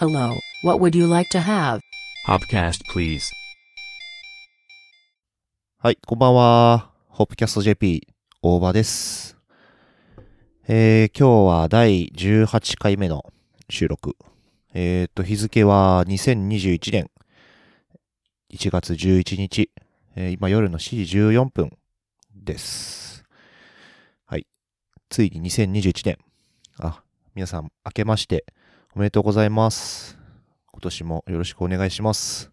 Hello, what would you like to have? Hopcast, please. はい、こんばんは。ホップキャスト JP、大場です。えー、今日は第18回目の収録。えーと、日付は2021年1月11日、えー今夜の7時14分です。はい。ついに2021年。あ、皆さん明けましておめでとうございます。今年もよろしくお願いします。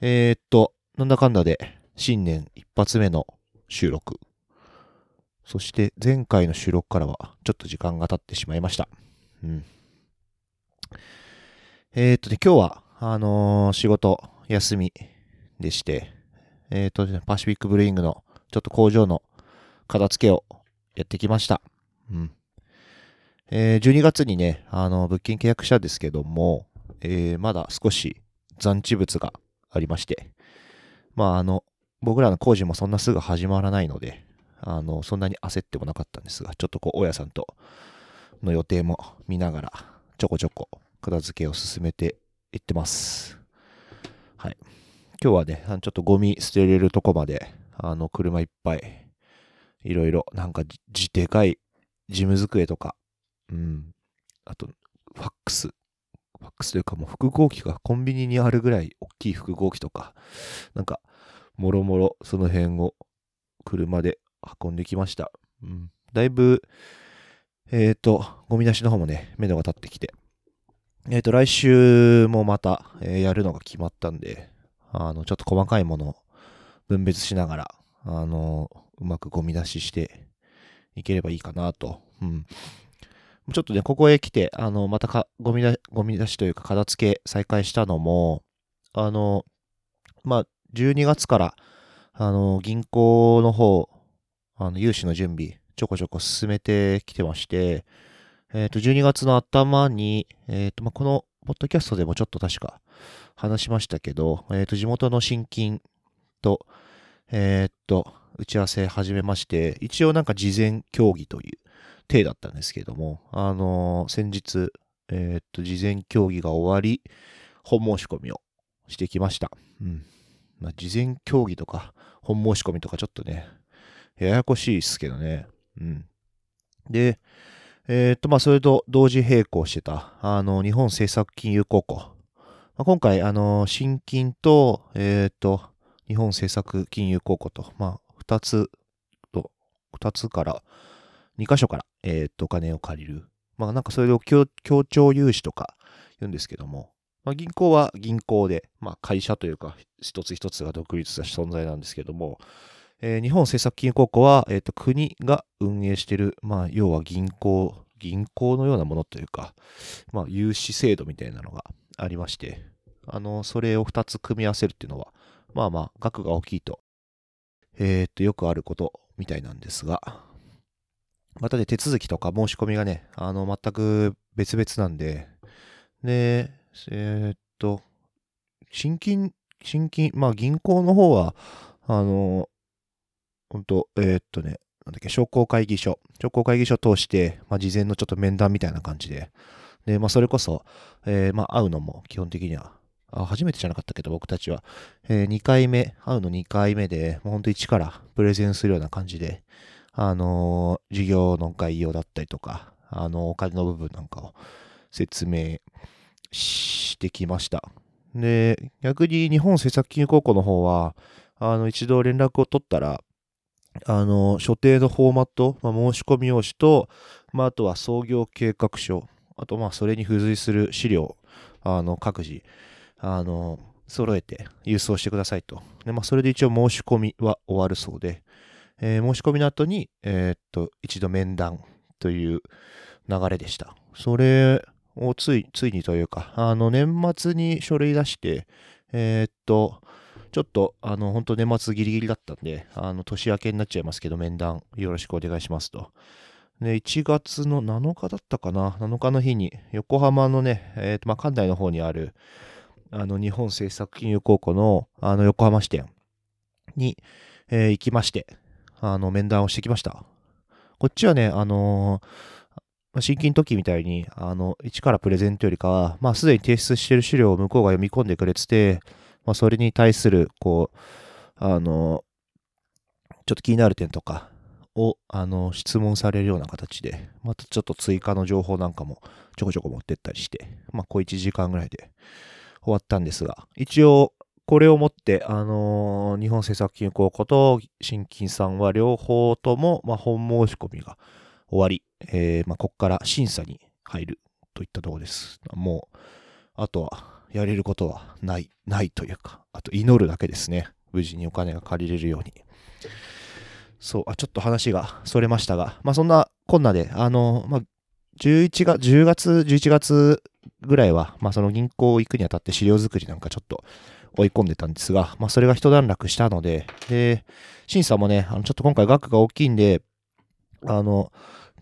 えーっと、なんだかんだで新年一発目の収録。そして前回の収録からはちょっと時間が経ってしまいました。うん。えーっとね、今日は、あのー仕事休みでして、えっとね、パシフィックブルーイングのちょっと工場の片付けをやってきました。うん。えー12月にね、あの、物件契約したんですけども、えーまだ少し残地物がありまして、まあ、あの、僕らの工事もそんなすぐ始まらないので、あの、そんなに焦ってもなかったんですが、ちょっとこう、大家さんとの予定も見ながら、ちょこちょこ片付けを進めていってます。はい。今日はね、ちょっとゴミ捨てれるとこまで、あの、車いっぱい、いろいろ、なんか、じでかい事務机とか、うん、あと、ファックス、ファックスというかもう複合機がコンビニにあるぐらい大きい複合機とか、なんか、もろもろその辺を車で運んできました。うん。だいぶ、えっ、と、ゴミ出しの方もね、目処が立ってきて。えっ、と、来週もまた、えーやるのが決まったんで、あの、ちょっと細かいものを分別しながら、あの、うまくゴミ出ししていければいいかなと。うん。ちょっとね、ここへ来て、あの、またか、ゴミだ、ゴミ出しというか、片付け再開したのも、あの、まあ、12月から、あの、銀行の方、あの、融資の準備、ちょこちょこ進めてきてまして、えっ、と、12月の頭に、えっ、と、まあ、この、ポッドキャストでもちょっと確か話しましたけど、えっ、と、地元の新金と、えっ、と、打ち合わせ始めまして、一応なんか事前協議という体だったんですけれども、あの先日、えっ、と、事前協議が終わり、本申し込みをしてきました。うん。まあ、事前協議とか、本申し込みとかちょっとね、ややこしいですけどね。うん。で、えーっと、まあ、それと同時並行してた、あの、日本政策金融高校。まあ、今回、あの、新金と、えーっと、日本政策金融高校と、まあ、二つと、二つから、二箇所から、えーっと、お金を借りる。まあ、なんかそれを協調融資とか言うんですけども、まあ、銀行は銀行で、まあ、会社というか、一つ一つが独立した存在なんですけども、えー日本政策金融高校は、えーと国が運営している、まあ、要は銀行、銀行のようなものというか、まあ、融資制度みたいなのがありまして、あの、それを2つ組み合わせるっていうのは、まあまあ、額が大きいと、えーと、よくあることみたいなんですが、またね、手続きとか申し込みがね、あの、全く別々なんで、で、えーっと、新金、新金、まあ銀行の方は、あの、本当えーっとね、なんだっけ、商工会議所、商工会議所を通して、まあ事前のちょっと面談みたいな感じで、で、まあそれこそ、えーまあ会うのも基本的には、あ初めてじゃなかったけど僕たちは、え2回目、会うの2回目で、もう本当一からプレゼンするような感じで、あのー事業の概要だったりとか、あのお金の部分なんかを説明してきました。で、逆に日本政策金融高校の方は、あの、一度連絡を取ったら、あの、所定のフォーマット、まあ、申し込み用紙と、まあ、あとは創業計画書、あと、まあ、それに付随する資料、あの、各自、あの、揃えて郵送してくださいと。で、まあ、それで一応申し込みは終わるそうで、えー申し込みの後に、えーっと、一度面談という流れでした。それをつい、ついにというか、あの、年末に書類出して、えーっと、ちょっと、あの、本当年末ギリギリだったんで、あの、年明けになっちゃいますけど、面談よろしくお願いしますと。で、1月の7日だったかな ?7 日の日に、横浜のね、えーと、まあ、関内の方にある、あの、日本政策金融高校の、あの、横浜支店に、えー行きまして、あの、面談をしてきました。こっちはね、あのーまあ、新規の時みたいに、あの、一からプレゼントよりかは、まあ、すでに提出している資料を向こうが読み込んでくれてて、まあ、それに対する、こう、あの、ちょっと気になる点とかを、あの、質問されるような形で、またちょっと追加の情報なんかもちょこちょこ持ってったりして、まあ、小1時間ぐらいで終わったんですが、一応、これをもって、あのー、日本政策金融公庫と新金さんは両方とも、まあ、本申し込みが終わり、えー、まあ、ここから審査に入るといったところです。もう、あとは、やれることはない、ないというか、あと祈るだけですね。無事にお金が借りれるように。そう、あ、ちょっと話がそれましたが、まあ、そんなこんなで、あの、まあ、11月、10月、11月ぐらいは、まあ、その銀行行くにあたって資料作りなんかちょっと追い込んでたんですが、まあ、それが一段落したので、で、審査もね、あの、ちょっと今回額が大きいんで、あの、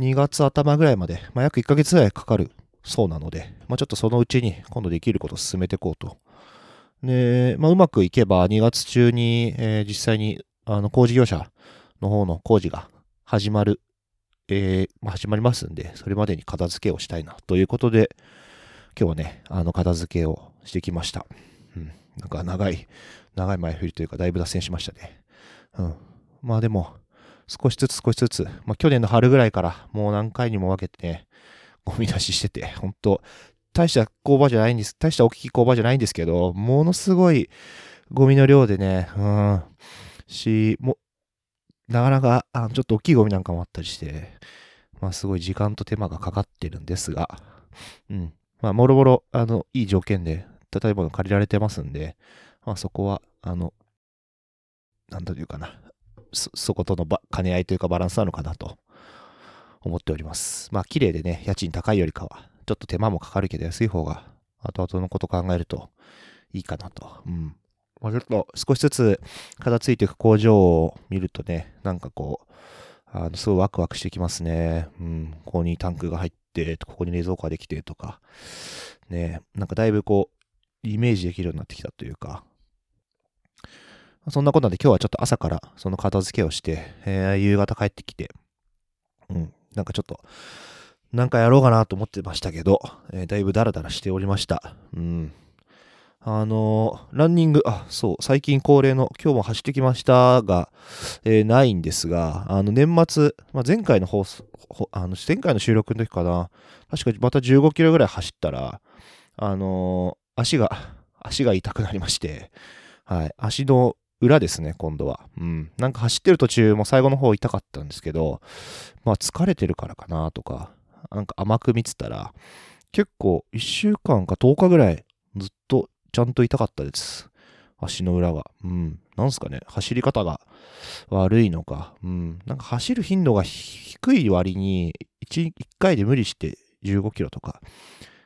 2月頭ぐらいまで、まあ、約1ヶ月ぐらいかかるそうなので、まあ、ちょっとそのうちに今度できることを進めていこうと。で、まあ、うまくいけば2月中に、えー、実際にあの工事業者の方の工事が始まる、えー、まあ、始まりますんで、それまでに片付けをしたいなということで、今日はね、あの片付けをしてきました。なんか長い、長い前振りというか、だいぶ脱線しましたね。うん。まあでも、少しずつ少しずつ、まあ、去年の春ぐらいからもう何回にも分けてね、ゴミ出ししてて、本当大した工場じゃないんです。大した大きい工場じゃないんですけど、ものすごいゴミの量でね、うん、し、も、なかなか、あちょっと大きいゴミなんかもあったりして、まあすごい時間と手間がかかってるんですが、うん。まあもろもろ、あの、いい条件で建物借りられてますんで、まあそこは、あの、なんというかな、そ、そことの兼ね合いというかバランスなのかなと思っております。まあ、綺麗でね、家賃高いよりかは、ちょっと手間もかかるけど安い方が、後々のこと考えるといいかなと。うん。まあ、ちょっと少しずつ片付いていく工場を見るとね、なんかこう、あの、すごいワクワクしてきますね。うん。ここにタンクが入って、ここに冷蔵庫ができてとか、ね、なんかだいぶこう、イメージできるようになってきたというか、そんなことなんで今日はちょっと朝からその片付けをして、えー、夕方帰ってきて、うん、なんかちょっと、なんかやろうかなと思ってましたけど、えー、だいぶダラダラしておりました。うん。あのー、ランニング、あ、そう、最近恒例の今日も走ってきましたが、えー、ないんですが、あの、年末、まあ、前回の放送、あの、前回の収録の時かな、確かまた15キロぐらい走ったら、あの足が、足が痛くなりまして、はい、足の裏ですね、今度は。うん。なんか走ってる途中も最後の方痛かったんですけど、まあ疲れてるからかなとか、なんか甘く見てたら、結構1週間か10日ぐらいずっとちゃんと痛かったです。足の裏が。うん。なんすかね、走り方が悪いのか。うん。なんか走る頻度が低い割に1、1回で無理して15キロとか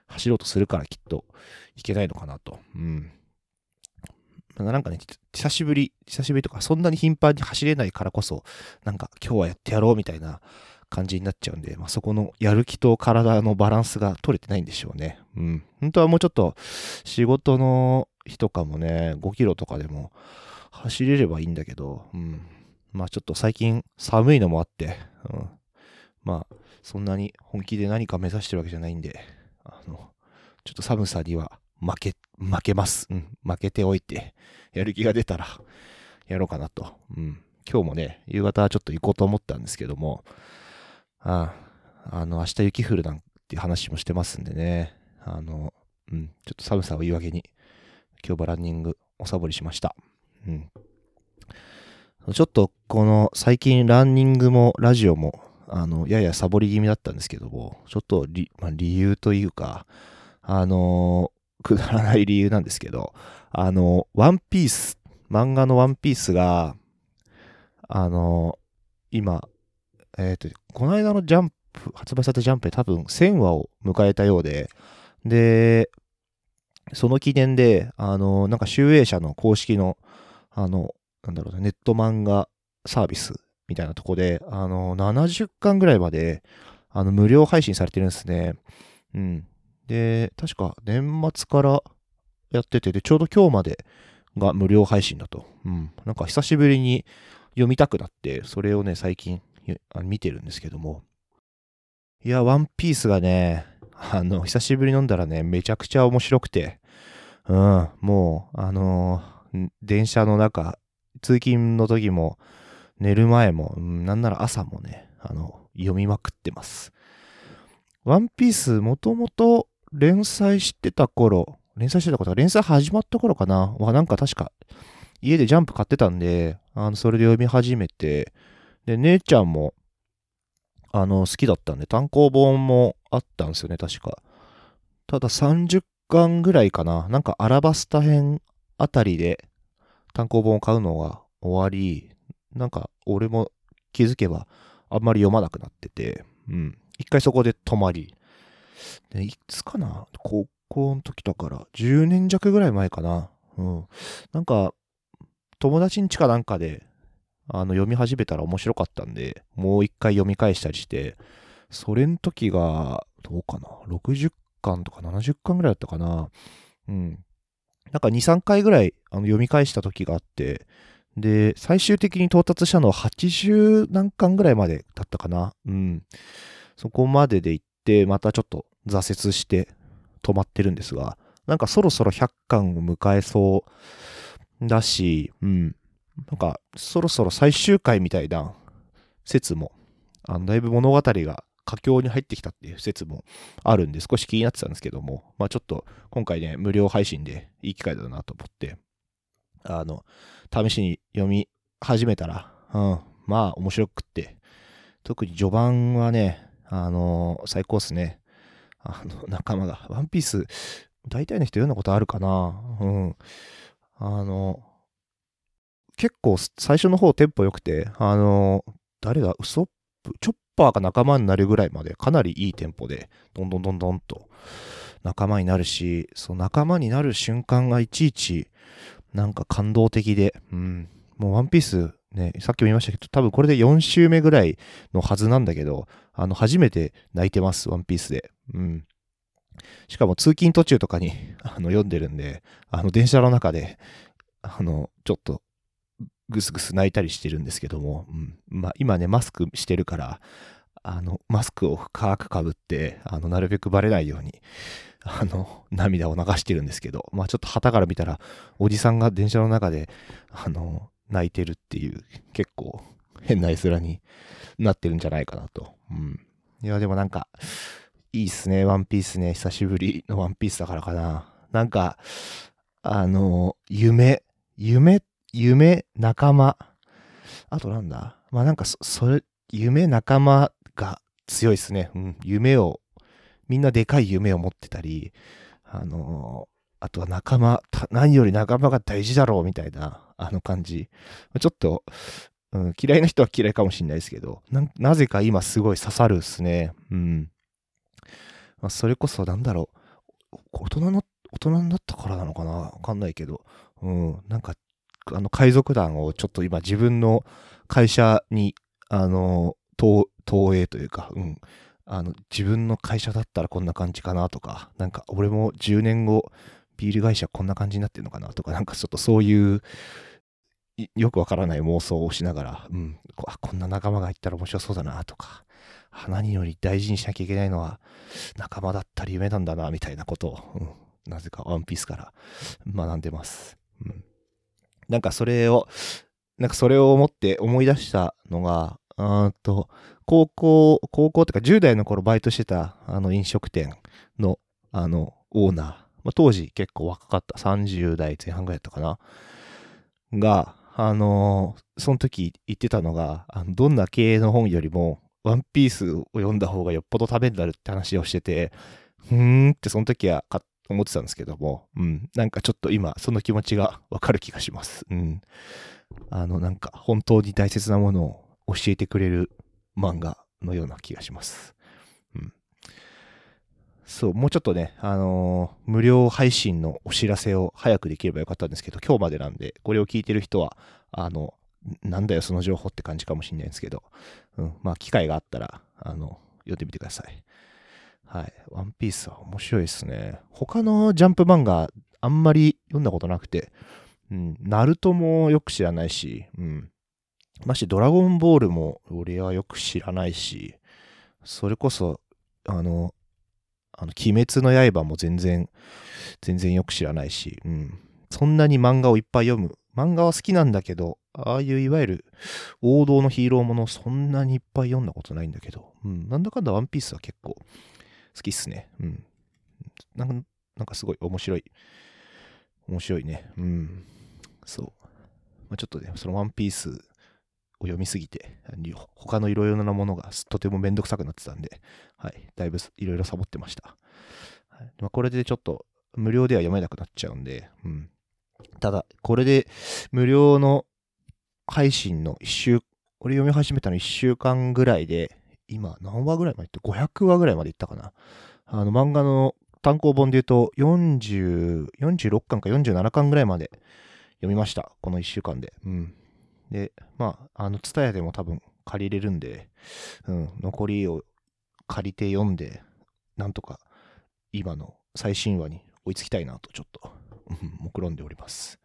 走ろうとするからきっといけないのかなと。うん。なんかね、久しぶり、久しぶりとか、そんなに頻繁に走れないからこそ、なんか今日はやってやろうみたいな感じになっちゃうんで、まあ、そこのやる気と体のバランスが取れてないんでしょうね。うん。本当はもうちょっと仕事の日とかもね、5キロとかでも走れればいいんだけど、うん。まあちょっと最近寒いのもあって、うん。まあそんなに本気で何か目指してるわけじゃないんで、あの、ちょっと寒さには負け、負けます。うん。負けておいて、やる気が出たら、やろうかなと。うん。今日もね、夕方はちょっと行こうと思ったんですけども、ああ、あの、明日雪降るなんて話もしてますんでね、あの、うん、ちょっと寒さを言い訳に、今日はランニング、おサボりしました。うん。ちょっと、この、最近ランニングもラジオも、あの、ややサボり気味だったんですけども、ちょっと理、まあ、理由というか、あのくだらない理由なんですけど、あの、ワンピース、漫画のワンピースが、あの、今、えっ、ー、と、この間のジャンプ、発売されたジャンプで多分1000話を迎えたようで、で、その記念で、あの、なんか集英社の公式の、あの、なんだろうな、ネット漫画サービスみたいなとこで、あの、70巻ぐらいまで、あの、無料配信されてるんですね。うん。で、確か年末からやってて、で、ちょうど今日までが無料配信だと。うん。なんか久しぶりに読みたくなって、それをね、最近見てるんですけども。いや、ワンピースがね、あの、久しぶりに飲んだらね、めちゃくちゃ面白くて、うん、もう、あのー電車の中、通勤の時も、寝る前も、うんなんなら朝もね、あの、読みまくってます。ワンピース、もともと連載してた頃、連載してたこと連載始まった頃かなは、なんか確か、家でジャンプ買ってたんで、あの、それで読み始めて、で、姉ちゃんも、あの、好きだったんで、単行本もあったんですよね、確か。ただ30巻ぐらいかな。なんかアラバスタ編あたりで単行本を買うのが終わり、なんか俺も気づけばあんまり読まなくなってて、うん。一回そこで止まり。で、いつかな？高校の時だから、10年弱ぐらい前かな。うん。なんか、友達ん家かなんかで、あの、読み始めたら面白かったんで、もう一回読み返したりして、それん時が、どうかな ?60 巻とか70巻ぐらいだったかなうん。なんか2、3回ぐらいあの読み返した時があって、で、最終的に到達したのは80何巻ぐらいまでだったかなうん。そこまでで行って、またちょっと挫折して止まってるんですが、なんかそろそろ100巻を迎えそうだし、うん。なんか、そろそろ最終回みたいな説も、あのだいぶ物語が佳境に入ってきたっていう説もあるんで、少し気になってたんですけども、まあちょっと今回ね、無料配信でいい機会だなと思って、あの、試しに読み始めたら、うん、まあ面白くって、特に序盤はね、あの最高っすね。あの、仲間が、ワンピース、大体の人読んだことあるかなうん。あの、結構最初の方テンポ良くて、あの、誰だ、ウソップ、チョッパーが仲間になるぐらいまでかなりいいテンポで、どんどんどんどんと仲間になるし、その仲間になる瞬間がいちいち、なんか感動的で、うん。もうワンピースね、さっきも言いましたけど、多分これで4週目ぐらいのはずなんだけど、あの、初めて泣いてます、ワンピースで。うん。しかも通勤途中とかに あの読んでるんで、あの、電車の中で、あの、ちょっと、ぐすぐす泣いたりしてるんですけども、うん。まあ、今ね、マスクしてるから、あの、マスクを深くかぶって、あの、なるべくバレないように、あの、涙を流してるんですけど、まあ、ちょっと旗から見たら、おじさんが電車の中で、あの、泣いてるっていう、結構変な絵面になってるんじゃないかなと。うん。いや、でもなんか、いいっすね、ワンピースね。久しぶりのワンピースだからかな。なんか、あの、夢、夢、夢、仲間。あとなんだ？まあなんかそ、それ、夢、仲間が強いっすね。うん。夢を、みんなでかい夢を持ってたり、あのあとは仲間、何より仲間が大事だろうみたいな、あの感じ。ちょっと、うん、嫌いな人は嫌いかもしれないですけど、なぜか今すごい刺さるっすね。うん。まあ、それこそなんだろう、大人の、大人になったからなのかな？わかんないけど、うん、なんか、あの、海賊団をちょっと今自分の会社に、あの、投、投影というか、うん、あの、自分の会社だったらこんな感じかなとか、なんか俺も10年後、ビール会社こんな感じになってるのかなとか、なんかちょっとそういう、よくわからない妄想をしながら、うん、こんな仲間がいたら面白そうだなとか、何より大事にしなきゃいけないのは仲間だったり夢なんだな、みたいなことを、うん、なぜかワンピースから学んでます。うん、なんかそれを、なんかそれを思って思い出したのが、うーんと、高校、高校ってか10代の頃バイトしてたあの飲食店のあのオーナー、まあ、当時結構若かった。30代前半ぐらいだったかな。が、あのーその時言ってたのが、あのどんな経営の本よりも、ワンピースを読んだ方がよっぽどためになるって話をしてて、ふーんってその時は思ってたんですけども、うん、なんかちょっと今、その気持ちがわかる気がします。うん。あの、なんか本当に大切なものを教えてくれる漫画のような気がします。そう、もうちょっとね、あのー無料配信のお知らせを早くできればよかったんですけど、今日までなんで、これを聞いてる人は、あの、なんだよ、その情報って感じかもしれないんですけど、うん、まあ、機会があったら、あの、読んでみてください。はい。ワンピースは面白いですね。他のジャンプ漫画、あんまり読んだことなくて、うん、ナルトもよく知らないし、うん。ましてドラゴンボールも俺はよく知らないし、それこそあの、あの、鬼滅の刃も全然、全然よく知らないし、うん。そんなに漫画をいっぱい読む。漫画は好きなんだけど、ああいういわゆる王道のヒーローものそんなにいっぱい読んだことないんだけど、うん。なんだかんだワンピースは結構好きっすね。うん。なんか、なんかすごい面白い。面白いね。うん。そう。まあ、ちょっとね、そのワンピースを読みすぎて、他のいろいろなものがとてもめんどくさくなってたんで、はい。だいぶいろいろサボってました。まあ、これでちょっと無料では読めなくなっちゃうんで、うん。ただ、これで無料の配信の一週、俺読み始めたの1週間ぐらいで、今何話ぐらいまでいって ?500 話ぐらいまでいったかな。あの漫画の単行本で言うと40、46巻か47巻ぐらいまで読みました。この1週間で。うん。で、まあ、あの、ツタヤでも多分借りれるんで、うん、残りを借りて読んで、なんとか今の最新話に追いつきたいなとちょっと、うん、目論んでおります。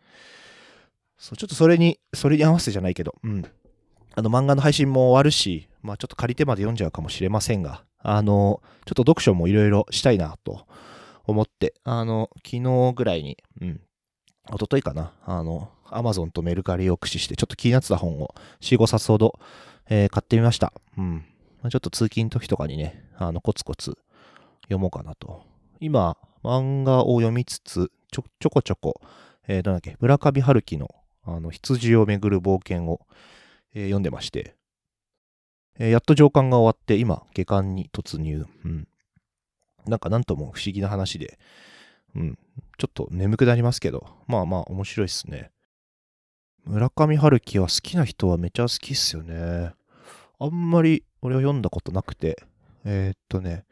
そう、ちょっとそれに、それに合わせてじゃないけど、うん。あの漫画の配信も終わるし、まあちょっと借りてまで読んじゃうかもしれませんが、あの、ちょっと読書もいろいろしたいなと思って、あの、昨日ぐらいに、うん、一昨日かな、あの、アマゾンとメルカリを駆使して、ちょっと気になってた本を4、5冊ほど、えー買ってみました。うん。ちょっと通勤の時とかにね、あの、コツコツ読もうかなと。今、漫画を読みつつ、ちょ、ちょこちょこ、えー、なんだっけ、村上春樹の、あの、羊をめぐる冒険を、えー読んでまして、えーやっと上巻が終わって、今、下巻に突入。うん。なんか、なんとも不思議な話で、うん。ちょっと眠くなりますけど、まあまあ、面白いっすね。村上春樹は好きな人はめちゃ好きっすよね。あんまり俺は読んだことなくて、えーっとね、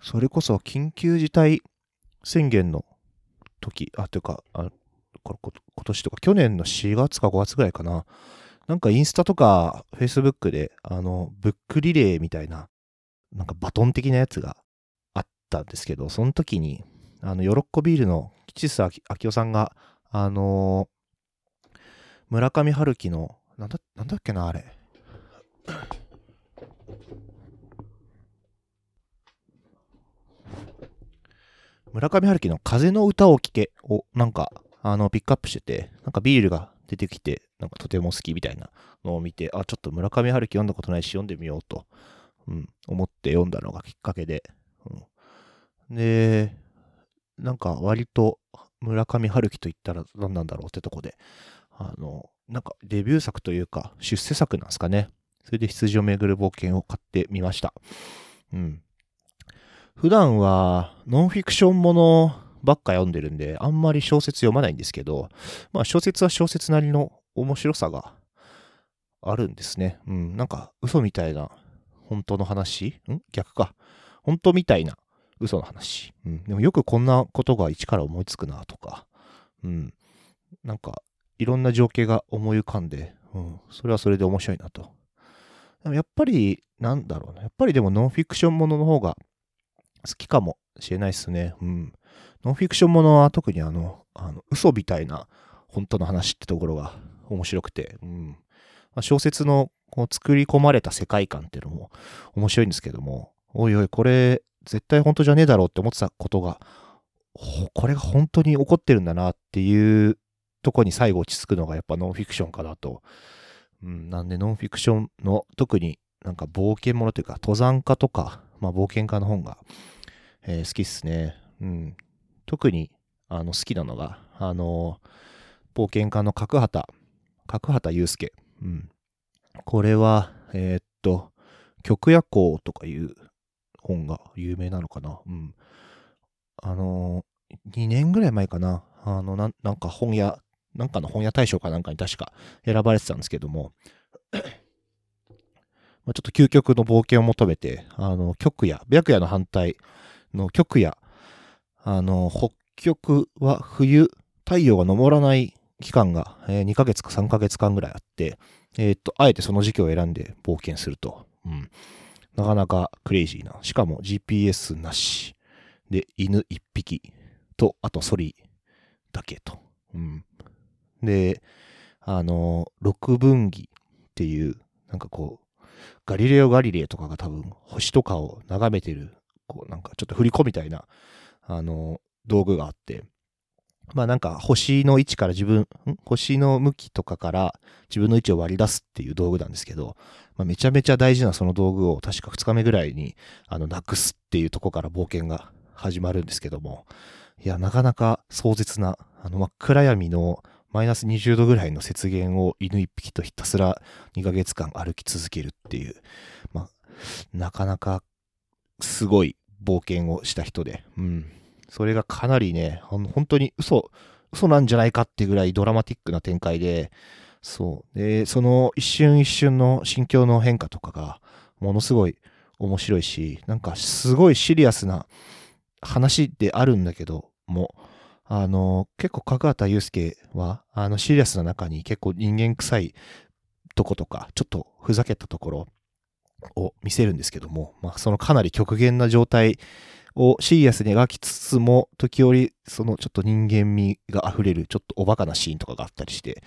それこそ緊急事態宣言の時、あ、というか、あこ今年とか去年の4月か5月ぐらいかな。なんかインスタとかフェイスブックで、あの、ブックリレーみたいな、なんかバトン的なやつがあったんですけど、その時に、あの、ヨロッコビールの吉須明夫さんが、あの村上春樹の、なんだ、なんだっけな、あれ。村上春樹の風の歌を聴けをなんかあのピックアップしてて、なんかビールが出てきて、なんかとても好きみたいなのを見て、あ、ちょっと村上春樹読んだことないし読んでみようと、うん、思って読んだのがきっかけで、うん、で、なんか割と村上春樹と言ったら何なんだろうってとこで、あの、なんかデビュー作というか出世作なんですかね。それで羊をめぐる冒険を買ってみました。うん。普段はノンフィクションものばっか読んでるんで、あんまり小説読まないんですけど、まあ小説は小説なりの面白さがあるんですね。うん、なんか嘘みたいな本当の話？ん？逆か。本当みたいな嘘の話。うん、でもよくこんなことが一から思いつくなとか、うん、なんかいろんな情景が思い浮かんで、うん、それはそれで面白いなと。でもやっぱり、なんだろうな。やっぱりでもノンフィクションものの方が好きかもしれないですね。うん。ノンフィクションものは特にあの、あの嘘みたいな本当の話ってところが面白くて、うん。まあ、小説のこう作り込まれた世界観っていうのも面白いんですけども、おいおい、これ絶対本当じゃねえだろうって思ってたことが、これが本当に起こってるんだなっていうとこに最後落ち着くのがやっぱノンフィクションかなと。うん、なんでノンフィクションの特になんか冒険ものというか登山家とか、まあ冒険家の本が、えー好きっすね。うん。特にあの好きなのが、あの冒険家の角畑、角畑祐介。うん。これは、えーっと、極夜行とかいう本が有名なのかな。うん。あの2年ぐらい前かな。あの、ななんか本屋、なんかの本屋大賞かなんかに確か選ばれてたんですけども、まあちょっと究極の冒険を求めて、あの、極夜、白夜の反対の極夜、あの、北極は冬、太陽が昇らない期間が、えー2ヶ月か3ヶ月間ぐらいあって、えーっと、あえてその時期を選んで冒険すると。うん。なかなかクレイジーな。しかも GPS なし。で、犬1匹と、あとソリだけと。うん。で、あの、六分岐っていう、なんかこう、ガリレオ・ガリレイとかが多分星とかを眺めてるこうなんかちょっと振り子みたいな、あの、道具があって、まあなんか星の位置から自分、星の向きとかから自分の位置を割り出すっていう道具なんですけど、まあ、めちゃめちゃ大事なその道具を確か2日目ぐらいにあのなくすっていうとこから冒険が始まるんですけども、いや、なかなか壮絶な、あの真っ暗闇のマイナス20度ぐらいの雪原を犬一匹とひたすら2ヶ月間歩き続けるっていう、まあ、なかなかすごい冒険をした人で、うん。それがかなりね、ほん本当に嘘、嘘なんじゃないかってぐらいドラマティックな展開で、そう。で、その一瞬一瞬の心境の変化とかが、ものすごい面白いし、なんかすごいシリアスな話であるんだけども、あの、結構角畑祐介は、あのシリアスな中に結構人間臭いとことか、ちょっとふざけたところを見せるんですけども、まあそのかなり極限な状態をシリアスに描きつつも、時折、そのちょっと人間味が溢れる、ちょっとおバカなシーンとかがあったりして、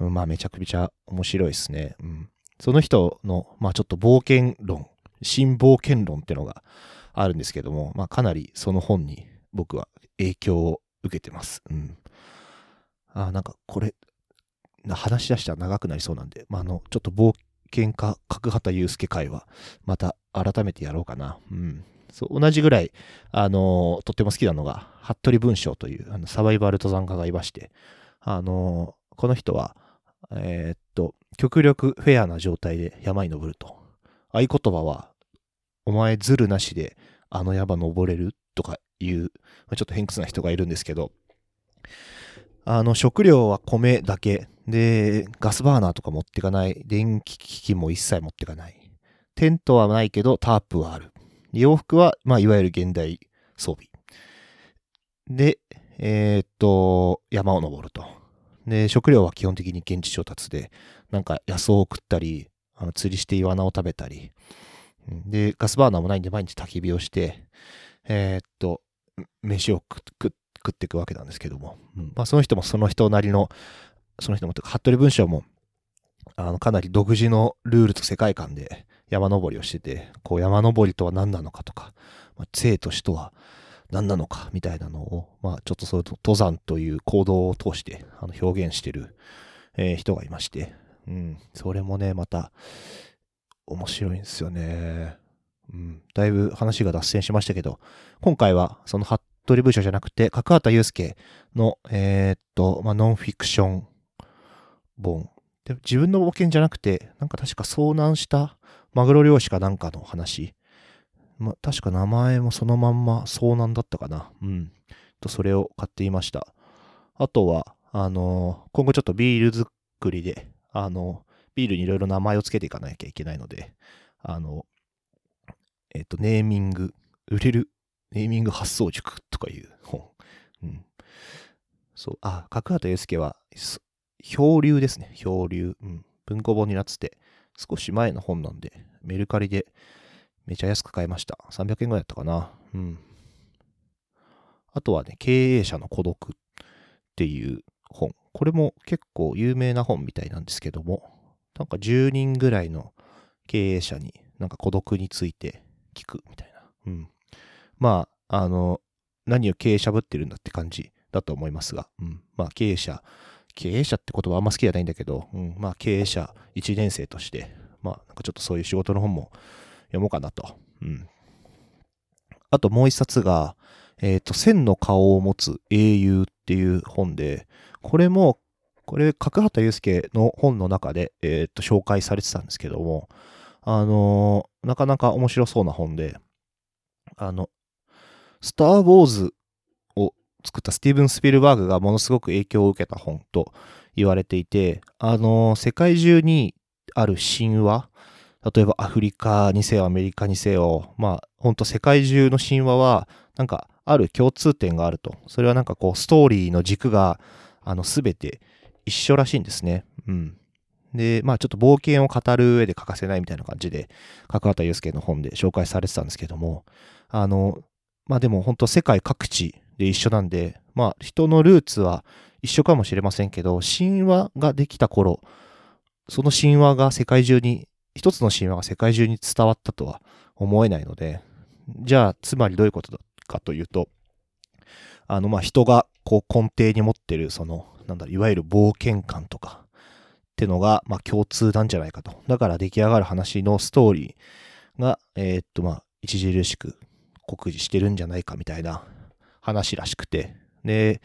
うんまあめちゃくちゃ面白いですね。うん。その人の、まあちょっと冒険論、新冒険論っていうのがあるんですけども、まあかなりその本に僕は影響を受けてます。うん。あ、なんかこれ、話し出したら長くなりそうなんで、まああの、ちょっと冒険家、角畑祐介会は、また改めてやろうかな。うん。そう、同じぐらい、あのとっても好きなのが、服部文章という、あの、サバイバル登山家がいまして、あのこの人は、えーっと、極力フェアな状態で山に登ると。合言葉は、お前ズルなしであの山登れる？とかいう、ちょっと偏屈な人がいるんですけど、あの、食料は米だけ。で、ガスバーナーとか持ってかない。電気機器も一切持ってかない。テントはないけど、タープはある。洋服は、まあ、いわゆる現代装備。で、えーっと、山を登ると。で、食料は基本的に現地調達で、なんか野草を食ったり、あの釣りしてイワナを食べたり、で、ガスバーナーもないんで毎日焚き火をして、えーっと、飯を食っていくわけなんですけども、うんまあ、その人もその人なりの、その人もというか、服部文章も、あの、かなり独自のルールと世界観で山登りをしてて、こう山登りとは何なのかとか、まあ、生と死とは何なのかみたいなのを、まあちょっとそれと登山という行動を通してあの表現してる、えー人がいまして、うん、それもね、また面白いんですよね。うん、だいぶ話が脱線しましたけど、今回はその服部部長じゃなくて、角畑祐介の、えーっと、まあ、ノンフィクション本。で自分の冒険じゃなくて、なんか確か遭難したマグロ漁師かなんかの話。まあ、確か名前もそのまんま遭難だったかな。うん。と、それを買っていました。あとは、あの今後ちょっとビール作りで、あのビールにいろいろ名前をつけていかなきゃいけないので、あの、えっ、と、ネーミング、売れるネーミング発想塾とかいう本。うん。そう、あ、角畑祐介は、漂流ですね。漂流。うん。文庫本になってて、少し前の本なんで、メルカリでめちゃ安く買いました。300円ぐらいだったかな。うん。あとはね、経営者の孤独っていう本。これも結構有名な本みたいなんですけども、なんか10人ぐらいの経営者になんか孤独について聞くみたいな。うん。まあ、あの、何を経営者ぶってるんだって感じだと思いますが、うん。まあ、経営者、経営者って言葉あんま好きじゃないんだけど、うん。まあ、経営者1年生として、まあ、なんかちょっとそういう仕事の本も読もうかなと。うん。あともう一冊が、えっ、と、千の顔を持つ英雄っていう本で、これも、これ、角畑祐介の本の中で、えっ、と、紹介されてたんですけども、あのーなかなか面白そうな本で、あの、スター・ウォーズを作ったスティーブン・スピルバーグがものすごく影響を受けた本と言われていて、あのー世界中にある神話、例えばアフリカにせよアメリカにせよ、まあ、ほんと世界中の神話は、なんかある共通点があると。それはなんかこう、ストーリーの軸が、あの、すべて一緒らしいんですね。うん。で、まあちょっと冒険を語る上で欠かせないみたいな感じで、角畑祐介の本で紹介されてたんですけども、あの、まあでも本当世界各地で一緒なんで、まあ人のルーツは一緒かもしれませんけど、神話ができた頃、その神話が世界中に、一つの神話が世界中に伝わったとは思えないので、じゃあ、つまりどういうことかというと、あの、まあ、人がこう根底に持ってる、その、なんだ、いわゆる冒険感とか、ってのが、まあ、共通なんじゃないかと。だから出来上がる話のストーリーが、えー、っと、まあ、著しく酷似してるんじゃないかみたいな話らしくて。で、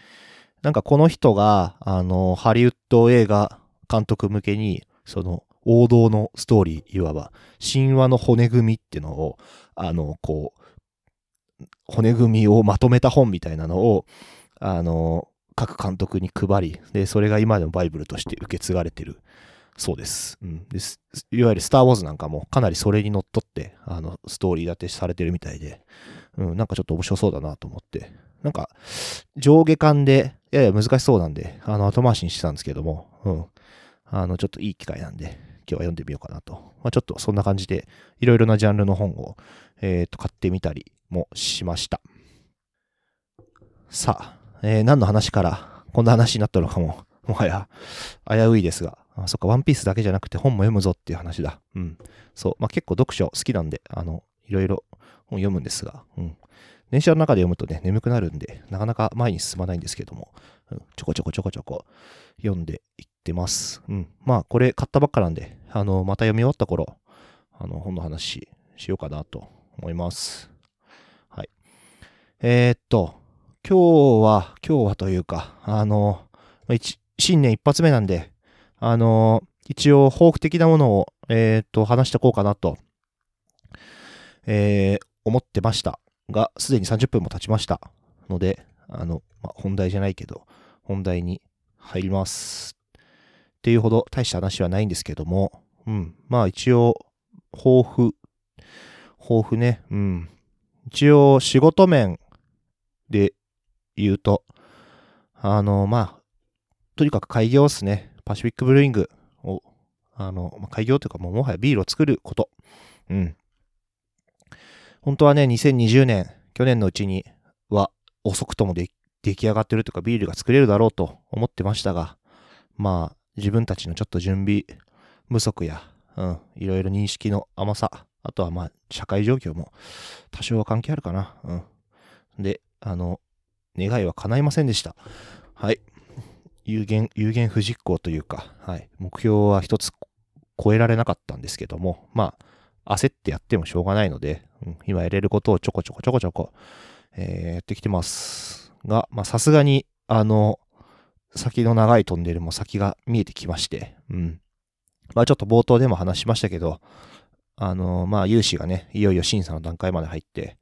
なんかこの人が、あの、ハリウッド映画監督向けに、その、王道のストーリー、いわば、神話の骨組みってのを、あの、こう、骨組みをまとめた本みたいなのを、あの、各監督に配り、で、それが今でもバイブルとして受け継がれてるそうです。うん。です。いわゆるスター・ウォーズなんかもかなりそれにのっとって、あの、ストーリー立てされてるみたいで、うん、なんかちょっと面白そうだなと思って、なんか、上下巻で、やや難しそうなんで、あの、後回しにしてたんですけども、うん。あの、ちょっといい機会なんで、今日は読んでみようかなと。まあ、ちょっとそんな感じで、いろいろなジャンルの本を、えっ、ー、と、買ってみたりもしました。さあ、えー、何の話からこんな話になったのかも、もはや危ういですが、あ、そっか、ワンピースだけじゃなくて本も読むぞっていう話だ。うん。そう。まあ、結構読書好きなんで、あの、いろいろ本読むんですが、うん。電車の中で読むとね、眠くなるんで、なかなか前に進まないんですけども、うん、ちょこちょこちょこちょこ読んでいってます。うん。まあ、これ買ったばっかなんで、あの、また読み終わった頃、あの、本の話しようかなと思います。はい。えー、っと、今日は、今日はというか、あの、新年一発目なんで、あの、一応、抱負的なものを、えっ、と、話しておこうかなと、えー、思ってましたが、すでに30分も経ちましたので、あの、まあ、本題じゃないけど、本題に入ります。っていうほど大した話はないんですけども、うん。まあ一応、抱負、抱負ね、うん。一応仕事面で言うと、あの、まあ、とにかく開業っすね。パシフィックブルーイングを、あの、まあ、開業というかもうもはやビールを作ること。うん。本当はね、2020年、去年のうちには遅くともで出来上がってるというかビールが作れるだろうと思ってましたが、まあ、自分たちのちょっと準備不足や、うん、いろいろ認識の甘さ、あとはまあ、社会状況も多少は関係あるかな。うん。で、あの、願いは叶いませんでした。はい。有限、有限不実行というか、はい。目標は一つ超えられなかったんですけども、まあ、焦ってやってもしょうがないので、うん、今やれることをちょこちょこちょこちょこ、えー、やってきてます。が、まあ、さすがに、あの、先の長いトンネルも先が見えてきまして、うん。まあ、ちょっと冒頭でも話しましたけど、あの、まあ、融資がね、いよいよ審査の段階まで入って、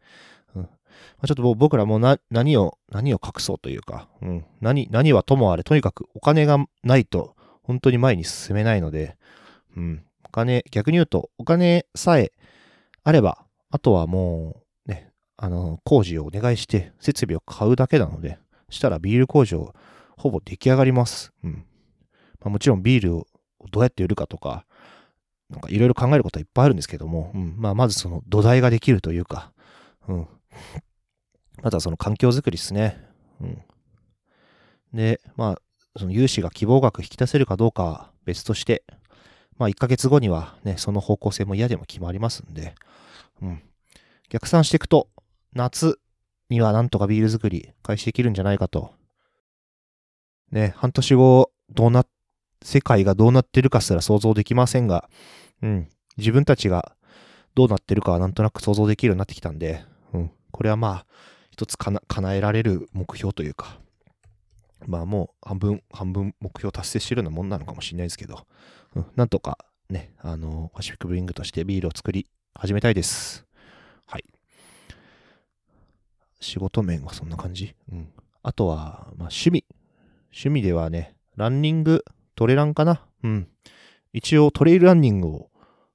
ちょっと僕らもな、何を、何を隠そうというか、うん。何、何はともあれ、とにかくお金がないと、本当に前に進めないので、うん。お金、逆に言うと、お金さえあれば、あとはもう、ね、あの、工事をお願いして、設備を買うだけなので、したらビール工場、ほぼ出来上がります。うん。まあ、もちろんビールをどうやって売るかとか、なんかいろいろ考えることはいっぱいあるんですけども、うん。まあ、まずその土台ができるというか、うん。まずはその環境づくりですね。うん。で、まあ、その融資が希望額引き出せるかどうかは別として、まあ1ヶ月後にはね、その方向性も嫌でも決まりますんで、うん。逆算していくと、夏にはなんとかビール作り開始できるんじゃないかと。ね、半年後、どうな、世界がどうなってるかすら想像できませんが、うん。自分たちがどうなってるかはなんとなく想像できるようになってきたんで、うん。これはまあ、一つ叶えられる目標というか、まあもう半分、半分目標達成してるようなもんなのかもしれないですけど、うん、なんとかね、あの、パシフィックブリングとしてビールを作り始めたいです。はい。仕事面はそんな感じ？うん。あとは、まあ趣味。趣味ではね、ランニング、トレランかな？うん。一応トレイルランニングを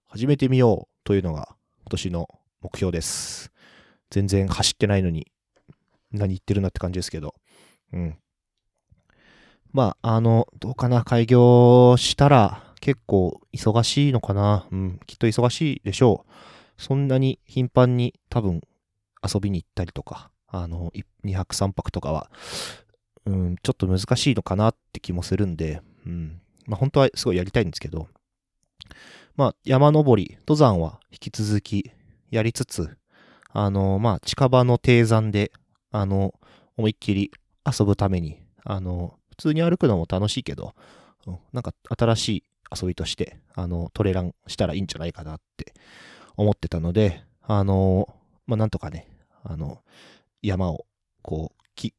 始めてみようというのが今年の目標です。全然走ってないのに何言ってるなって感じですけど。うん。まあ、あの、どうかな、開業したら結構忙しいのかな。うん、きっと忙しいでしょう。そんなに頻繁に多分遊びに行ったりとか、あの、2泊3泊とかは、うん、ちょっと難しいのかなって気もするんで、うん。まあ、本当はすごいやりたいんですけど、まあ、山登り、登山は引き続きやりつつ、あの、まあ、近場の低山で、あの、思いっきり遊ぶために、あの、普通に歩くのも楽しいけど、うんなんか新しい遊びとして、あの、トレランしたらいいんじゃないかなって思ってたので、あの、まあ、なんとかね、あの、山を、こう、き、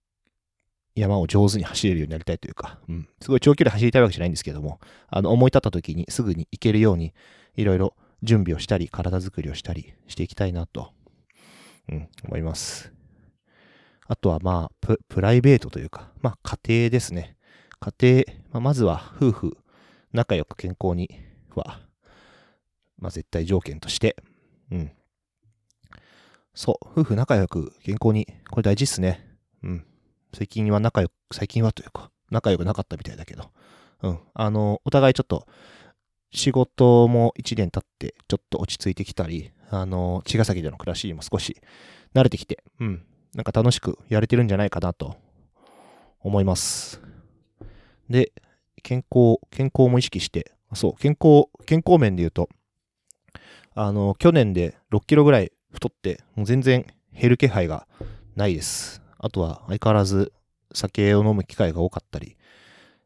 山を上手に走れるようになりたいというか、うん、すごい長距離走りたいわけじゃないんですけども、あの、思い立った時にすぐに行けるように、いろいろ準備をしたり、体作りをしたりしていきたいなと、うん、思います。あとはまあ、プライベートというか、まあ、家庭ですね。家庭、まあ、まずは夫婦、仲良く健康には、まあ、絶対条件として、うん。そう、夫婦仲良く健康に、これ大事っすね。うん。最近は仲良く、最近はというか、仲良くなかったみたいだけど、うん。あの、お互いちょっと、仕事も1年経って、ちょっと落ち着いてきたり、あの、茅ヶ崎での暮らしにも少し慣れてきて、うん。なんか楽しくやれてるんじゃないかなと思います。で、健康、健康も意識して、そう、健康、健康面で言うと、あの、去年で6キロぐらい太って、もう全然減る気配がないです。あとは相変わらず酒を飲む機会が多かったり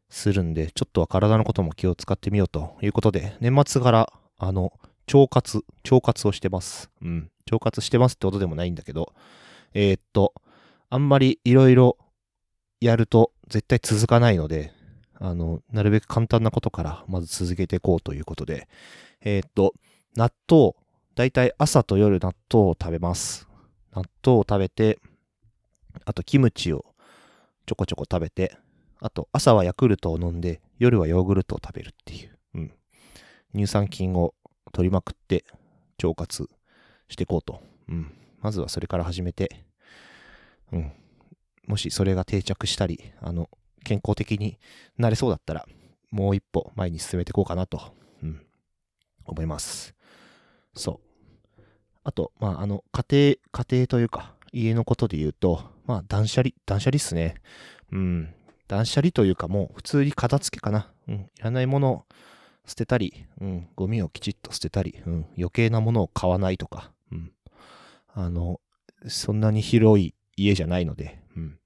するんで、ちょっとは体のことも気を使ってみようということで、年末から、あの、腸活、腸活をしてます。うん。腸活してますってことでもないんだけど、えーっと、あんまりいろいろやると絶対続かないので、あの、なるべく簡単なことからまず続けていこうということで、えーっと、納豆、だいたい朝と夜納豆を食べます。納豆を食べて、あとキムチをちょこちょこ食べて、あと朝はヤクルトを飲んで、夜はヨーグルトを食べるっていう、うん。乳酸菌を取りまくって腸活していこうと。うん。まずはそれから始めて、うん。もしそれが定着したり、あの、健康的になれそうだったら、もう一歩前に進めていこうかなと、うん。思います。そう。あと、まあ、あの、家庭、家庭というか、家のことで言うと、まあ、断捨離、断捨離っすね。うん。断捨離というか、もう普通に片付けかな。うん。いらないものを捨てたり、うん。ゴミをきちっと捨てたり、うん。余計なものを買わないとか、あの、そんなに広い家じゃないので、うん。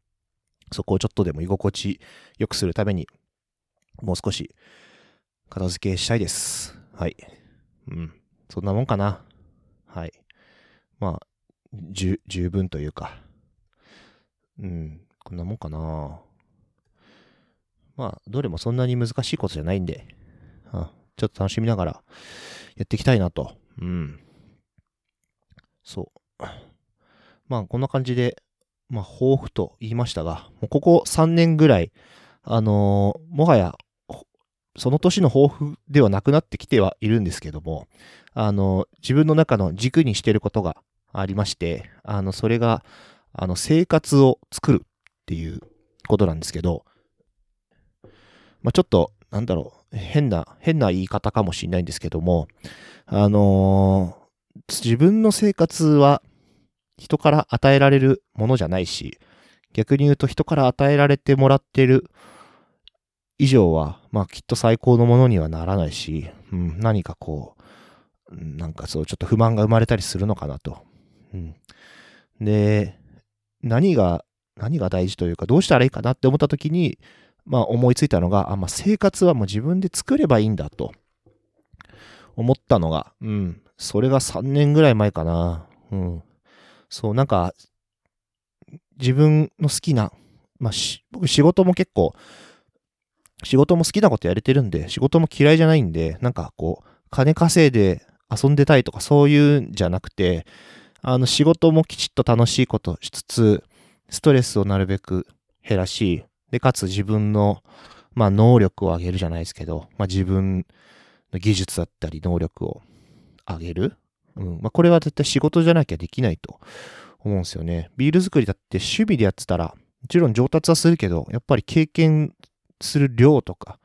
そこをちょっとでも居心地良くするために、もう少し片付けしたいです。はい。うん。そんなもんかな。はい。まあ、じゅ、十分というか。うん。こんなもんかな。まあ、どれもそんなに難しいことじゃないんで、あちょっと楽しみながらやっていきたいなと。うん。そう。まあ、こんな感じで、まあ、抱負と言いましたが、もうここ3年ぐらい、あのーもはや、その年の抱負ではなくなってきてはいるんですけども、あの、自分の中の軸にしてることがありまして、あの、それが、あの、生活を作るっていうことなんですけど、まあ、ちょっと、なんだろう、変な、変な言い方かもしれないんですけども、あの自分の生活は人から与えられるものじゃないし、逆に言うと人から与えられてもらってる以上は、まあきっと最高のものにはならないし、うん、何かこう、うんなんかそう、ちょっと不満が生まれたりするのかなと。うん。で、何が、何が大事というか、どうしたらいいかなって思った時に、まあ思いついたのが、あ、まあ生活はもう自分で作ればいいんだと思ったのが、うん、それが3年ぐらい前かな。うん。そう、なんか、自分の好きな、まあ、僕仕事も結構、仕事も好きなことやれてるんで、仕事も嫌いじゃないんで、なんかこう、金稼いで遊んでたいとかそういうんじゃなくて、あの仕事もきちっと楽しいことしつつ、ストレスをなるべく減らし、で、かつ自分の、まあ能力を上げるじゃないですけど、まあ自分の技術だったり能力を上げる？うん。まあこれは絶対仕事じゃなきゃできないと思うんですよね。ビール作りだって趣味でやってたら、もちろん上達はするけど、やっぱり経験する量とか、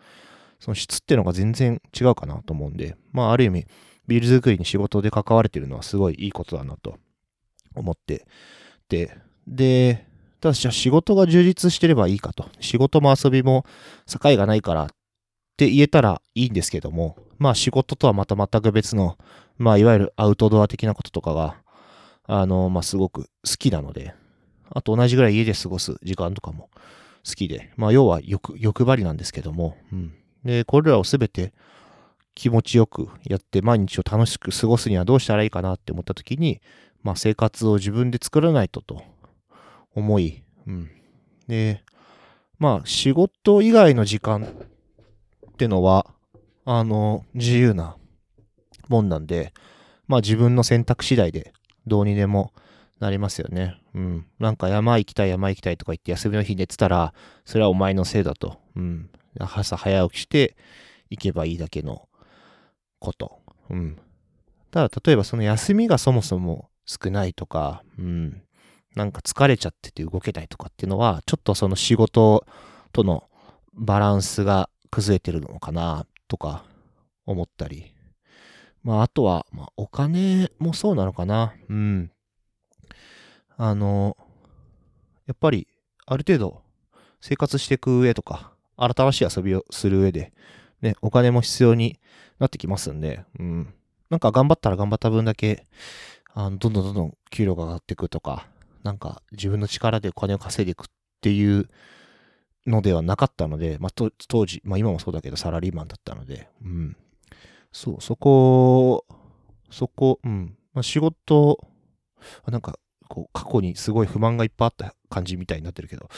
その質っていうのが全然違うかなと思うんで、まあある意味、ビール作りに仕事で関われてるのはすごいいいことだなと思ってて、で、ただしじゃあ仕事が充実してればいいかと。仕事も遊びも境がないからって言えたらいいんですけども、まあ仕事とはまた全く別の、まあいわゆるアウトドア的なこととかが、あの、まあ、すごく好きなので、あと同じぐらい家で過ごす時間とかも好きで、まあ、要は欲、欲張りなんですけども、うん。で、これらをすべて気持ちよくやって毎日を楽しく過ごすにはどうしたらいいかなって思った時に、まあ、生活を自分で作らないとと思い、うん。で、まあ、仕事以外の時間ってのは、あの、自由なもんなんで、まあ自分の選択次第でどうにでもなりますよね。うん。なんか山行きたい山行きたいとか言って休みの日寝てたら、それはお前のせいだと。うん。朝早起きして行けばいいだけのこと。うん。ただ例えばその休みがそもそも少ないとか、うん。なんか疲れちゃってて動けないとかっていうのは、ちょっとその仕事とのバランスが崩れてるのかなとか思ったり。まああとは、まあお金もそうなのかな。うん。あの、やっぱりある程度生活していく上とか、新しい遊びをする上で、ね、お金も必要になってきますんで、うん。なんか頑張ったら頑張った分だけ、あの、どんどんどんどん給料が上がっていくとか、なんか自分の力でお金を稼いでいくっていうのではなかったので、まあ、当時、まあ今もそうだけどサラリーマンだったので、うん。そう、そこ、そこ、うん。まあ、仕事、なんか、こう、過去にすごい不満がいっぱいあった感じみたいになってるけど、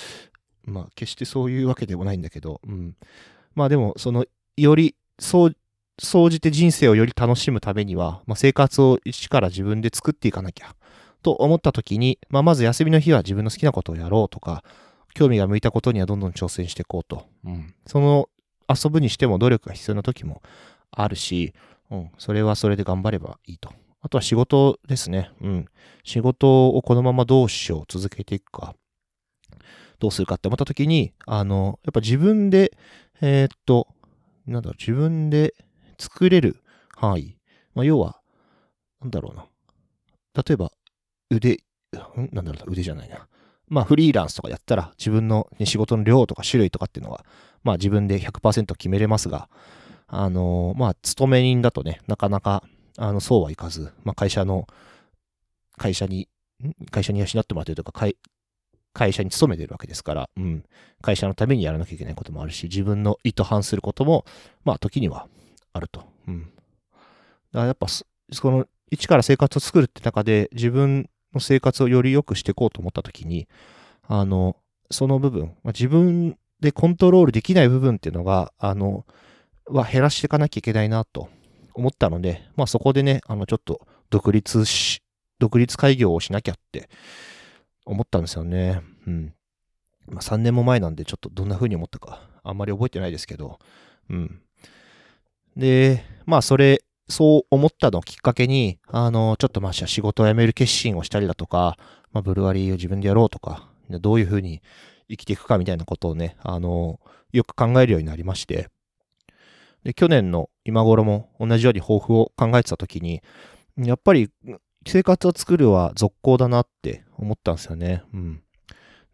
まあ、決してそういうわけでもないんだけど、うん。まあでも、その、より、そう、総じて人生をより楽しむためには、まあ、生活を一から自分で作っていかなきゃと思った時に、まあ、まず休みの日は自分の好きなことをやろうとか、興味が向いたことにはどんどん挑戦していこうと。うん。その遊ぶにしても努力が必要な時もあるし、うん。それはそれで頑張ればいいと。あとは仕事ですね。うん。仕事をこのままどうしよう、続けていくか、どうするかって思った時に、あの、やっぱ自分で、えー、っと、なんだろう、自分で作れる範囲。まあ、要は、なんだろうな。例えば、腕、なんだろう、腕じゃないな。まあ、フリーランスとかやったら、自分の、ね、仕事の量とか種類とかっていうのは、まあ、自分で100%決めれますが、あのー、まあ、勤め人だとね、なかなか、あの、そうはいかず、まあ、会社の、会社に、会社に養ってもらってるとか、会、会社に勤めてるわけですから、うん。会社のためにやらなきゃいけないこともあるし、自分の意図反することも、まあ、時にはあると。うん。だからやっぱ、その、一から生活を作るって中で、自分の生活をより良くしていこうと思ったときに、あの、その部分、まあ、自分でコントロールできない部分っていうのが、あの、は減らしていかなきゃいけないなと思ったので、まあそこでね、あの、ちょっと独立し、独立開業をしなきゃって思ったんですよね。うん。まあ3年も前なんでちょっとどんな風に思ったかあんまり覚えてないですけど、うん。で、まあそれそう思ったのをきっかけに、あの、ちょっとまあ仕事を辞める決心をしたりだとか、まあブルワリーを自分でやろうとか、どういうふうに生きていくかみたいなことをね、あの、よく考えるようになりまして、で、去年の今頃も同じように抱負を考えてた時に、やっぱり生活を作るは続行だなって思ったんですよね。うん。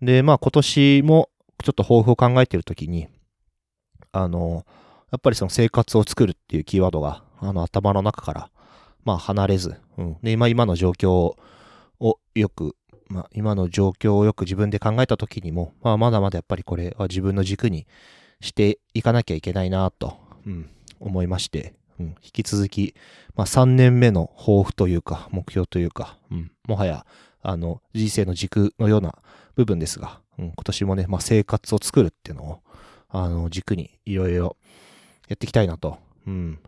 で、まあ今年もちょっと抱負を考えてる時に、あの、やっぱりその生活を作るっていうキーワードがあの、頭の中から、まあ、離れず、うん。で、今、今の状況をよく、まあ、今の状況をよく自分で考えた時にも、まあ、まだまだやっぱりこれは自分の軸にしていかなきゃいけないなと、うん、思いまして、うん、引き続き、まあ、3年目の抱負というか、目標というか、うん、もはや、あの、人生の軸のような部分ですが、うん、今年もね、まあ、生活を作るっていうのを、あの、軸にいろいろやっていきたいなと、うん、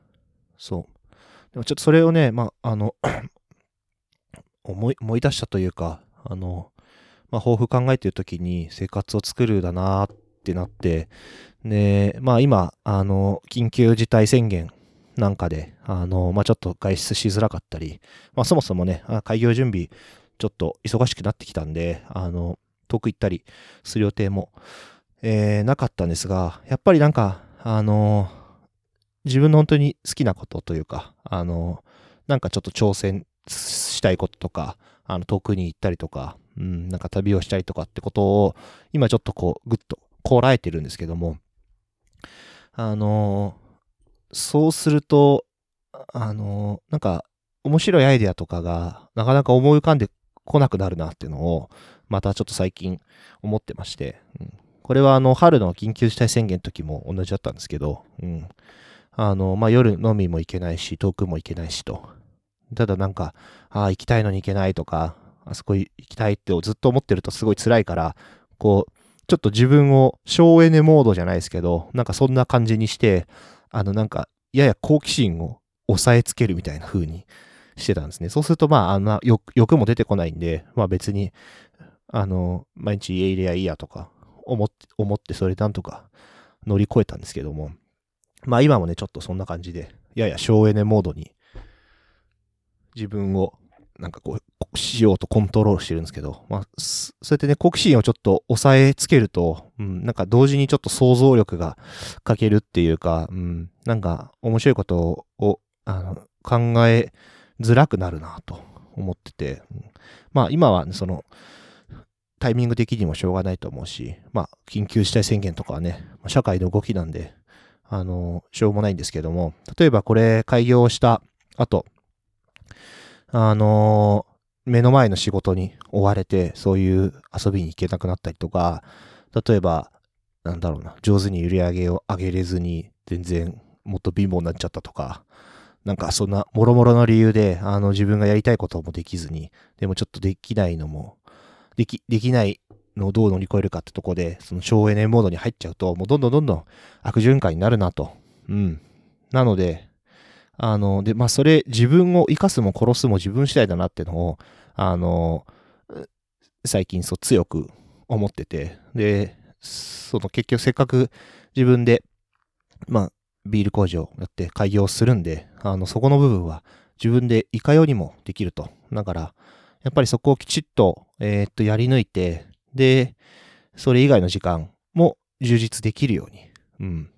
そう。でもちょっとそれをね、まあ、の 思い、思い出したというか、あの、まあ、抱負考えてるときに生活を作るだなってなって、で、まあ今、あの、緊急事態宣言なんかで、あの、まあちょっと外出しづらかったり、まあそもそもね、開業準備、ちょっと忙しくなってきたんで、あの、遠く行ったりする予定も、えー、なかったんですが、やっぱりなんか、あの自分の本当に好きなことというか、あの、なんかちょっと挑戦したいこととか、あの、遠くに行ったりとか、うん、なんか旅をしたりとかってことを、今ちょっとこう、ぐっとこらえてるんですけども、あの、そうすると、あの、なんか、面白いアイデアとかが、なかなか思い浮かんで来なくなるなっていうのを、またちょっと最近思ってまして、うん、これはあの、春の緊急事態宣言の時も同じだったんですけど、うん。あの、まあ、夜飲みも行けないし、遠くも行けないしと。ただなんか、ああ、行きたいのに行けないとか、あそこ行きたいってずっと思ってるとすごい辛いから、こう、ちょっと自分を省エネモードじゃないですけど、なんかそんな感じにして、あのなんか、やや好奇心を抑えつけるみたいな風にしてたんですね。そうすると、まあ、あんな欲も出てこないんで、まあ別に、あの、毎日家入れやいいやとか思って、思ってそれなんとか乗り越えたんですけども、まあ今もね、ちょっとそんな感じで、やや省エネモードに自分をなんかこう、しようとコントロールしてるんですけど、まあ、そうやってね、好奇心をちょっと抑えつけると、うん、なんか同時にちょっと想像力が欠けるっていうか、うん、なんか面白いことを、あの、考えづらくなるなと思ってて、うん、まあ今は、ね、その、タイミング的にもしょうがないと思うし、まあ、緊急事態宣言とかはね、社会の動きなんで、あの、しょうもないんですけども、例えばこれ開業した後、あの、目の前の仕事に追われて、そういう遊びに行けなくなったりとか、例えば、なんだろうな、上手に売り上げを上げれずに、全然もっと貧乏になっちゃったとか、なんかそんな、もろもろの理由で、あの、自分がやりたいこともできずに、でもちょっとできないのも、でき、できないのどう乗り越えるかってとこで、その省エネモードに入っちゃうと、もうどんどんどんどん悪循環になるなと。うん。なので、あの、で、まあ、それ、自分を生かすも殺すも自分次第だなっていうのを、あの、最近そう強く思ってて、で、その結局せっかく自分で、まあ、ビール工場やって開業するんで、あの、そこの部分は自分でいかようにもできると。だから、やっぱりそこをきちっと、えー、っと、やり抜いて、で、それ以外の時間も充実できるように、うん、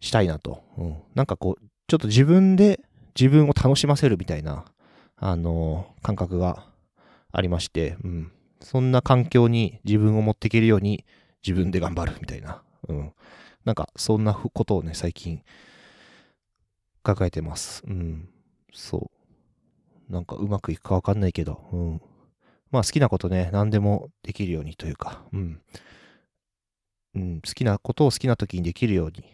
したいなと。うん、なんかこう、ちょっと自分で自分を楽しませるみたいな、あの、感覚がありまして、うん。そんな環境に自分を持っていけるように自分で頑張るみたいな、うん。なんか、そんなことをね、最近、抱えてます。うん。そう。なんか、うまくいくかわかんないけど、うん。まあ、好きなことね、何でもできるようにというか、うん。うん、好きなことを好きな時にできるように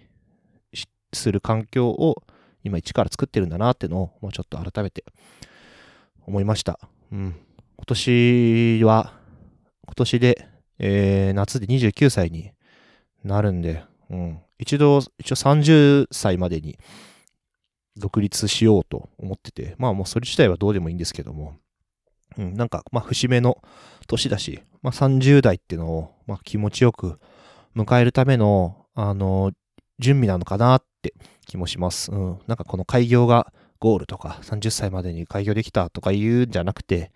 する環境を今一から作ってるんだなっていうのをもうちょっと改めて思いました。うん。今年は、今年で、えー、夏で29歳になるんで、うん。一度、一応30歳までに独立しようと思ってて、まあもうそれ自体はどうでもいいんですけども、うん、なんか、まあ節目の年だし、まあ30代っていうのを、まあ気持ちよく迎えるための、あの、準備なのかなって気もします。うん。なんかこの開業がゴールとか、30歳までに開業できたとか言うんじゃなくて、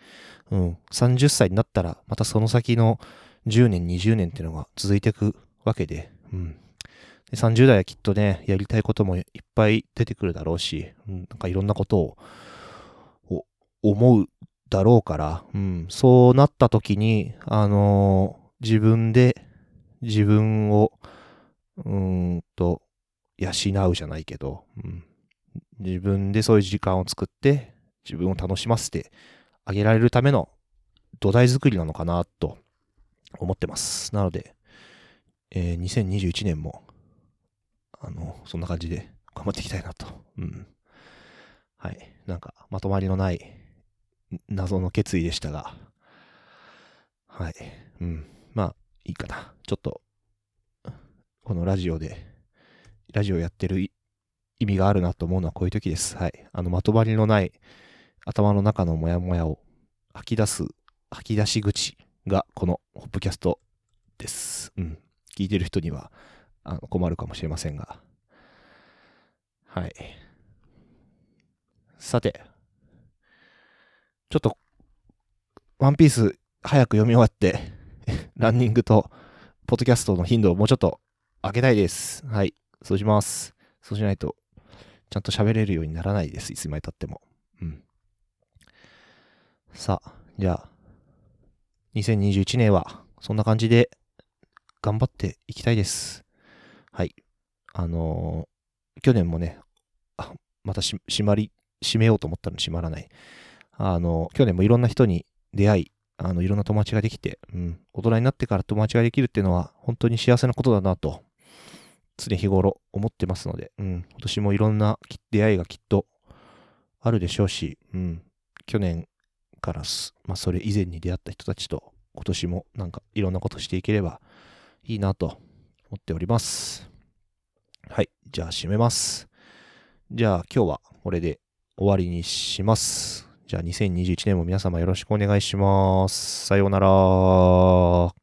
うん。30歳になったら、またその先の10年、20年っていうのが続いていくわけで、うん。で30代はきっとね、やりたいこともいっぱい出てくるだろうし、うん、なんかいろんなことを思うだろうから、うん、そうなった時に、あのー、自分で自分を、うんと、養うじゃないけど、うん、自分でそういう時間を作って自分を楽しませてあげられるための土台作りなのかなと思ってます。なので、えー、2021年も、あの、そんな感じで頑張っていきたいなと。うん。はい。なんか、まとまりのない謎の決意でしたが、はい。うん。まあ、いいかな。ちょっと、このラジオでラジオやってる意味があるなと思うのはこういう時です。はい。あの、まとまりのない頭の中のモヤモヤを吐き出す、吐き出し口がこのホップキャストです。うん。聞いてる人にはあの困るかもしれませんが。はい。さて、ちょっと、ワンピース早く読み終わって、ランニングと、ポッドキャストの頻度をもうちょっと上げたいです。はい。そうします。そうしないと、ちゃんと喋れるようにならないです。いつまで経っても。うん。さあ、じゃあ、2021年は、そんな感じで、頑張っていきたいです。はい。あのー、去年もね、あまたし、閉まり、閉めようと思ったのに閉まらない。あの、去年もいろんな人に出会い、あの、いろんな友達ができて、うん、大人になってから友達ができるっていうのは、本当に幸せなことだなと、常日頃思ってますので、うん、今年もいろんな出会いがきっとあるでしょうし、うん、去年からす、まあ、それ以前に出会った人たちと、今年もなんかいろんなことしていければいいなと思っております。はい、じゃあ締めます。じゃあ今日はこれで終わりにします。じゃあ2021年も皆様よろしくお願いします。さようなら。